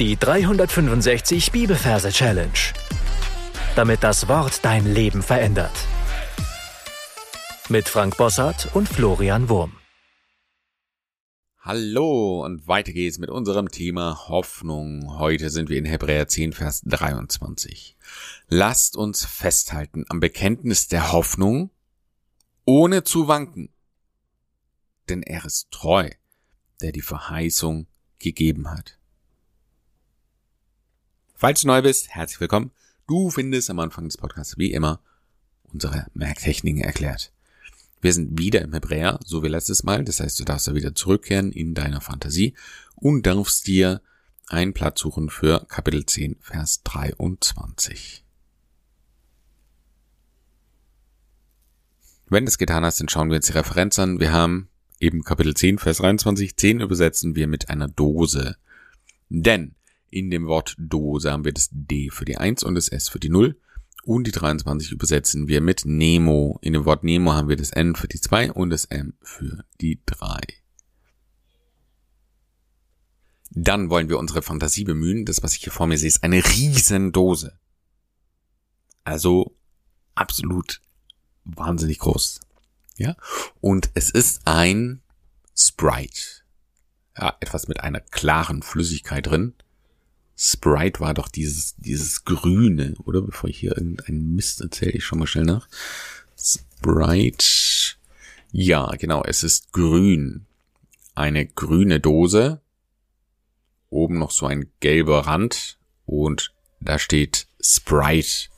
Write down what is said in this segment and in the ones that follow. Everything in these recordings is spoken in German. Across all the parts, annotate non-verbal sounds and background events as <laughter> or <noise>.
Die 365 Bibelverse Challenge. Damit das Wort dein Leben verändert. Mit Frank Bossart und Florian Wurm. Hallo und weiter geht's mit unserem Thema Hoffnung. Heute sind wir in Hebräer 10, Vers 23. Lasst uns festhalten am Bekenntnis der Hoffnung, ohne zu wanken. Denn er ist treu, der die Verheißung gegeben hat. Falls du neu bist, herzlich willkommen. Du findest am Anfang des Podcasts wie immer unsere Merktechniken erklärt. Wir sind wieder im Hebräer, so wie letztes Mal. Das heißt, du darfst da wieder zurückkehren in deiner Fantasie und darfst dir einen Platz suchen für Kapitel 10, Vers 23. Wenn du es getan hast, dann schauen wir uns die Referenz an. Wir haben eben Kapitel 10, Vers 23. 10 übersetzen wir mit einer Dose. Denn in dem Wort Dose haben wir das D für die 1 und das S für die 0. Und die 23 übersetzen wir mit Nemo. In dem Wort Nemo haben wir das N für die 2 und das M für die 3. Dann wollen wir unsere Fantasie bemühen. Das, was ich hier vor mir sehe, ist eine Riesendose. Also absolut wahnsinnig groß. Ja. Und es ist ein Sprite. Ja, etwas mit einer klaren Flüssigkeit drin. Sprite war doch dieses, dieses Grüne, oder? Bevor ich hier irgendeinen Mist erzähle, ich schau mal schnell nach. Sprite. Ja, genau, es ist grün. Eine grüne Dose. Oben noch so ein gelber Rand. Und da steht Sprite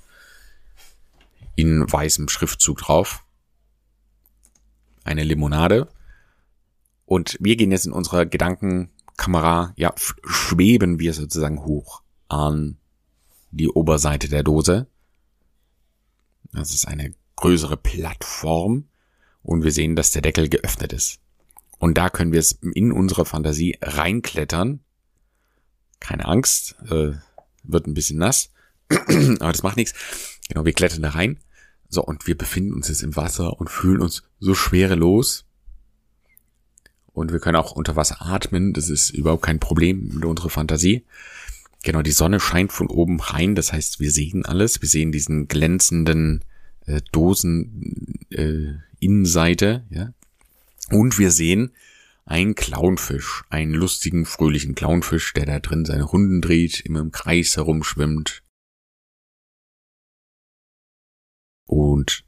in weißem Schriftzug drauf. Eine Limonade. Und wir gehen jetzt in unserer Gedanken Kamera, ja, schweben wir sozusagen hoch an die Oberseite der Dose. Das ist eine größere Plattform und wir sehen, dass der Deckel geöffnet ist. Und da können wir es in unsere Fantasie reinklettern. Keine Angst, äh, wird ein bisschen nass, <clears throat> aber das macht nichts. Genau, wir klettern da rein. So, und wir befinden uns jetzt im Wasser und fühlen uns so schwerelos, und wir können auch unter Wasser atmen. Das ist überhaupt kein Problem mit unserer Fantasie. Genau, die Sonne scheint von oben rein. Das heißt, wir sehen alles. Wir sehen diesen glänzenden äh, Dosen äh, Innenseite. Ja? Und wir sehen einen Clownfisch, einen lustigen, fröhlichen Clownfisch, der da drin seine Hunden dreht, immer im Kreis herumschwimmt. Und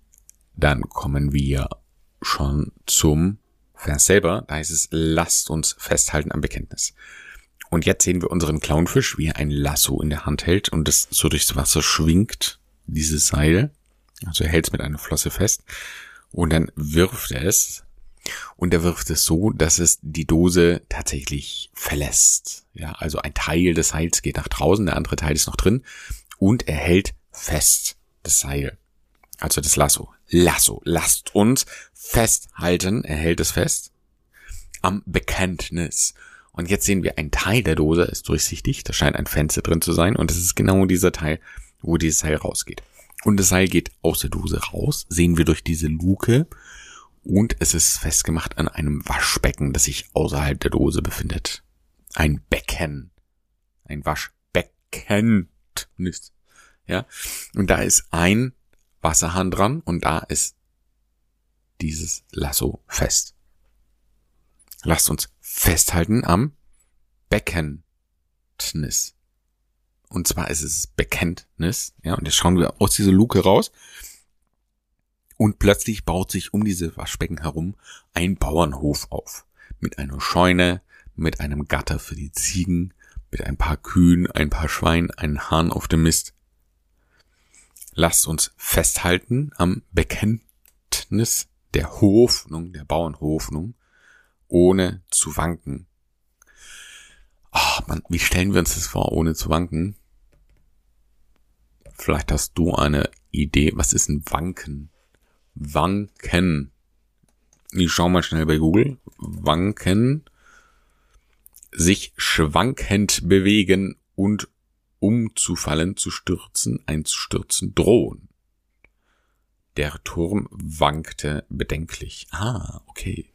dann kommen wir schon zum Vers selber, da heißt es, lasst uns festhalten am Bekenntnis. Und jetzt sehen wir unseren Clownfisch, wie er ein Lasso in der Hand hält und es so durchs Wasser schwingt, dieses Seil. Also er hält es mit einer Flosse fest. Und dann wirft er es. Und er wirft es so, dass es die Dose tatsächlich verlässt. Ja, also ein Teil des Seils geht nach draußen, der andere Teil ist noch drin. Und er hält fest das Seil. Also das Lasso. Lasso. Lasst uns festhalten. Er hält es fest. Am Bekenntnis. Und jetzt sehen wir, ein Teil der Dose ist durchsichtig. Da scheint ein Fenster drin zu sein. Und es ist genau dieser Teil, wo dieses Seil rausgeht. Und das Seil geht aus der Dose raus. Sehen wir durch diese Luke. Und es ist festgemacht an einem Waschbecken, das sich außerhalb der Dose befindet. Ein Becken. Ein Waschbecken. Ja. Und da ist ein Wasserhahn dran und da ist dieses Lasso fest. Lasst uns festhalten am Bekenntnis. Und zwar ist es Bekenntnis, ja, und jetzt schauen wir aus dieser Luke raus. Und plötzlich baut sich um diese Waschbecken herum ein Bauernhof auf. Mit einer Scheune, mit einem Gatter für die Ziegen, mit ein paar Kühen, ein paar Schweinen, ein Hahn auf dem Mist. Lasst uns festhalten am Bekenntnis der Hoffnung, der Bauernhoffnung, ohne zu wanken. Ach, man, wie stellen wir uns das vor, ohne zu wanken? Vielleicht hast du eine Idee, was ist ein Wanken? Wanken. Ich schau mal schnell bei Google. Wanken. Sich schwankend bewegen und umzufallen, zu stürzen, einzustürzen drohen. Der Turm wankte bedenklich. Ah, okay.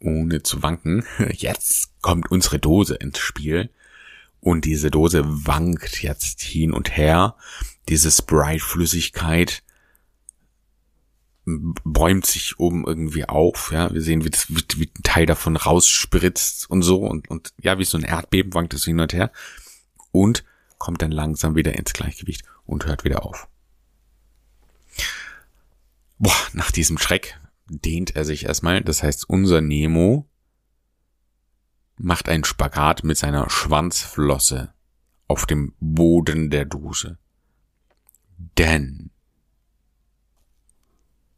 Ohne zu wanken, <laughs> jetzt kommt unsere Dose ins Spiel Und diese Dose wankt jetzt hin und her. Diese Sprite-Flüssigkeit bäumt sich oben irgendwie auf, ja. Wir sehen, wie, das, wie, wie ein Teil davon rausspritzt und so und, und ja, wie so ein Erdbeben wankt es hin und her und kommt dann langsam wieder ins Gleichgewicht und hört wieder auf. Boah, nach diesem Schreck dehnt er sich erstmal. Das heißt, unser Nemo macht einen Spagat mit seiner Schwanzflosse auf dem Boden der Dose. Denn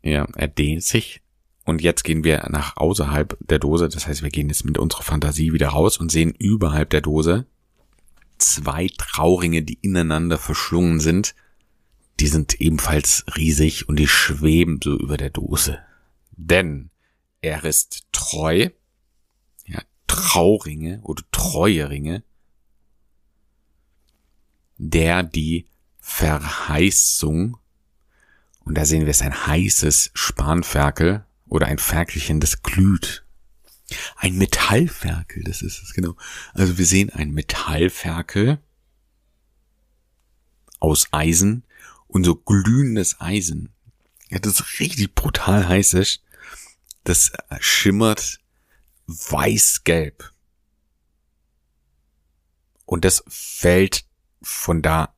ja, er dehnt sich und jetzt gehen wir nach außerhalb der Dose. Das heißt, wir gehen jetzt mit unserer Fantasie wieder raus und sehen überhalb der Dose zwei Trauringe, die ineinander verschlungen sind. Die sind ebenfalls riesig und die schweben so über der Dose. Denn er ist treu. Ja, Trauringe oder Treueringe. Der die Verheißung und da sehen wir es ein heißes Spanferkel oder ein Ferkelchen, das glüht. Ein Metallferkel, das ist es genau. Also wir sehen ein Metallferkel aus Eisen und so glühendes Eisen. Ja, das ist richtig brutal heiß ist. Das schimmert weiß-gelb. Und das fällt von da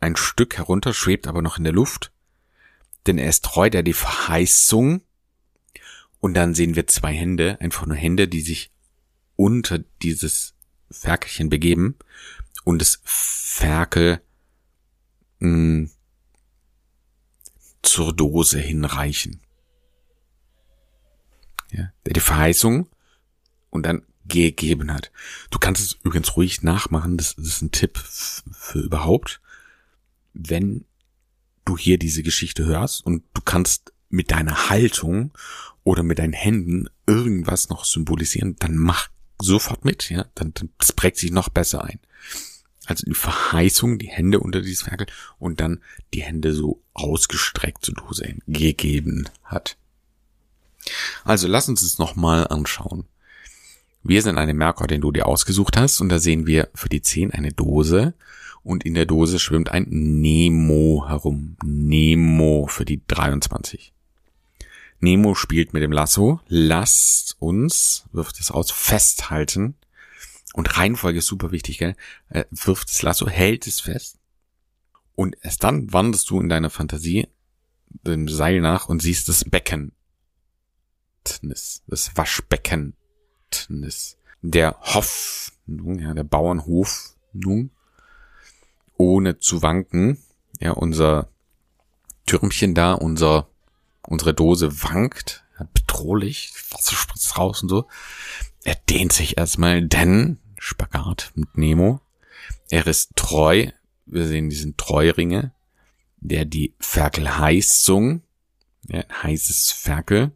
ein Stück herunter, schwebt aber noch in der Luft denn er ist treu der die Verheißung. Und dann sehen wir zwei Hände, einfach nur Hände, die sich unter dieses Ferkelchen begeben und das Ferkel mh, hm, zur Dose hinreichen. Ja, der die Verheißung und dann gegeben hat. Du kannst es übrigens ruhig nachmachen, das, das ist ein Tipp für überhaupt. Wenn du hier diese Geschichte hörst und du kannst mit deiner Haltung oder mit deinen Händen irgendwas noch symbolisieren, dann mach sofort mit, ja, dann, dann das prägt sich noch besser ein. Also die Verheißung, die Hände unter dieses Ferkel und dann die Hände so ausgestreckt zu Dose gegeben hat. Also lass uns es nochmal anschauen. Wir sind eine Merkur, den du dir ausgesucht hast und da sehen wir für die 10 eine Dose und in der Dose schwimmt ein Nemo herum. Nemo für die 23. Nemo spielt mit dem Lasso. Lasst uns, wirft es aus, festhalten. Und Reihenfolge ist super wichtig, gell? Er wirft das Lasso, hält es fest. Und erst dann wanderst du in deiner Fantasie dem Seil nach und siehst das Becken. Das Waschbecken. Der Hoffnung, ja, der Bauernhof, nun, ohne zu wanken. Ja, unser Türmchen da, unser, unsere Dose wankt, bedrohlich, Wasser spritzt raus und so. Er dehnt sich erstmal, denn, Spagat mit Nemo, er ist treu, wir sehen diesen Treuringe, der die Ferkelheißung, ja, heißes Ferkel,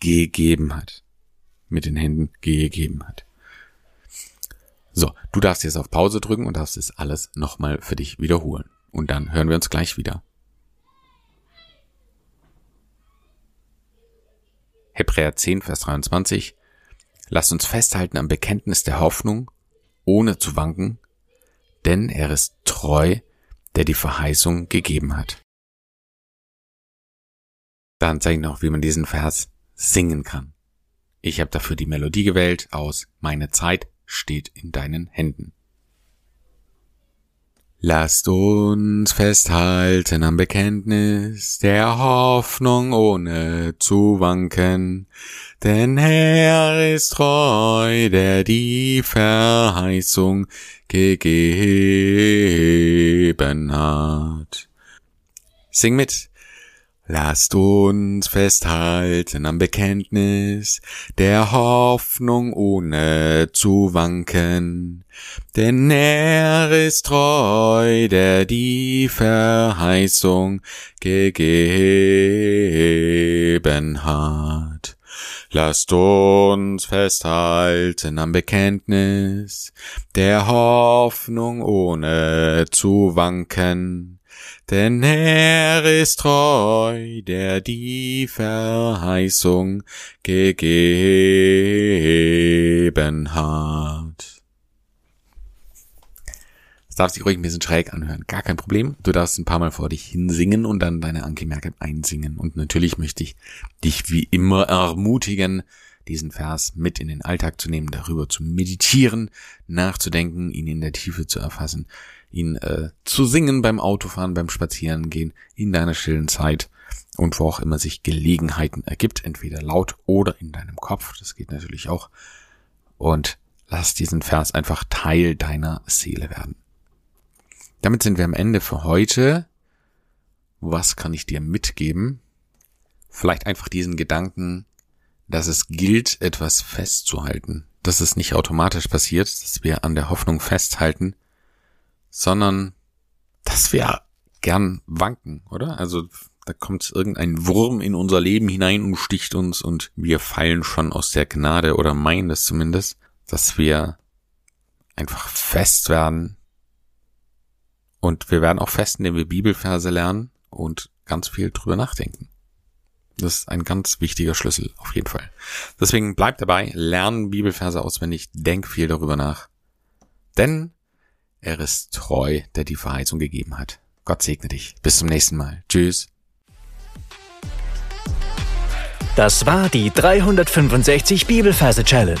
gegeben hat. Mit den Händen gegeben hat. So, du darfst jetzt auf Pause drücken und darfst es alles nochmal für dich wiederholen. Und dann hören wir uns gleich wieder. Hebräer 10, Vers 23. Lasst uns festhalten am Bekenntnis der Hoffnung, ohne zu wanken, denn er ist treu, der die Verheißung gegeben hat. Dann zeige ich noch, wie man diesen Vers singen kann. Ich habe dafür die Melodie gewählt aus Meine Zeit steht in deinen Händen. Lasst uns festhalten am Bekenntnis der Hoffnung ohne zu wanken, denn Herr ist treu, der die Verheißung gegeben hat. Sing mit. Lasst uns festhalten am Bekenntnis der Hoffnung ohne zu wanken, denn er ist treu, der die Verheißung gegeben hat. Lasst uns festhalten am Bekenntnis der Hoffnung ohne zu wanken, denn er ist treu, der die Verheißung gegeben hat. Darf sich ruhig ein bisschen schräg anhören. Gar kein Problem. Du darfst ein paar Mal vor dich hinsingen und dann deine Angemerke einsingen. Und natürlich möchte ich dich wie immer ermutigen, diesen Vers mit in den Alltag zu nehmen, darüber zu meditieren, nachzudenken, ihn in der Tiefe zu erfassen, ihn äh, zu singen beim Autofahren, beim Spazierengehen, in deiner stillen Zeit und wo auch immer sich Gelegenheiten ergibt, entweder laut oder in deinem Kopf, das geht natürlich auch. Und lass diesen Vers einfach Teil deiner Seele werden. Damit sind wir am Ende für heute. Was kann ich dir mitgeben? Vielleicht einfach diesen Gedanken, dass es gilt, etwas festzuhalten. Dass es nicht automatisch passiert, dass wir an der Hoffnung festhalten, sondern dass wir gern wanken, oder? Also da kommt irgendein Wurm in unser Leben hinein und sticht uns und wir fallen schon aus der Gnade oder meinen es zumindest, dass wir einfach fest werden. Und wir werden auch fest, indem wir Bibelverse lernen und ganz viel drüber nachdenken. Das ist ein ganz wichtiger Schlüssel, auf jeden Fall. Deswegen bleib dabei, lern Bibelverse auswendig, denk viel darüber nach. Denn er ist treu, der die Verheißung gegeben hat. Gott segne dich. Bis zum nächsten Mal. Tschüss. Das war die 365 Bibelverse Challenge.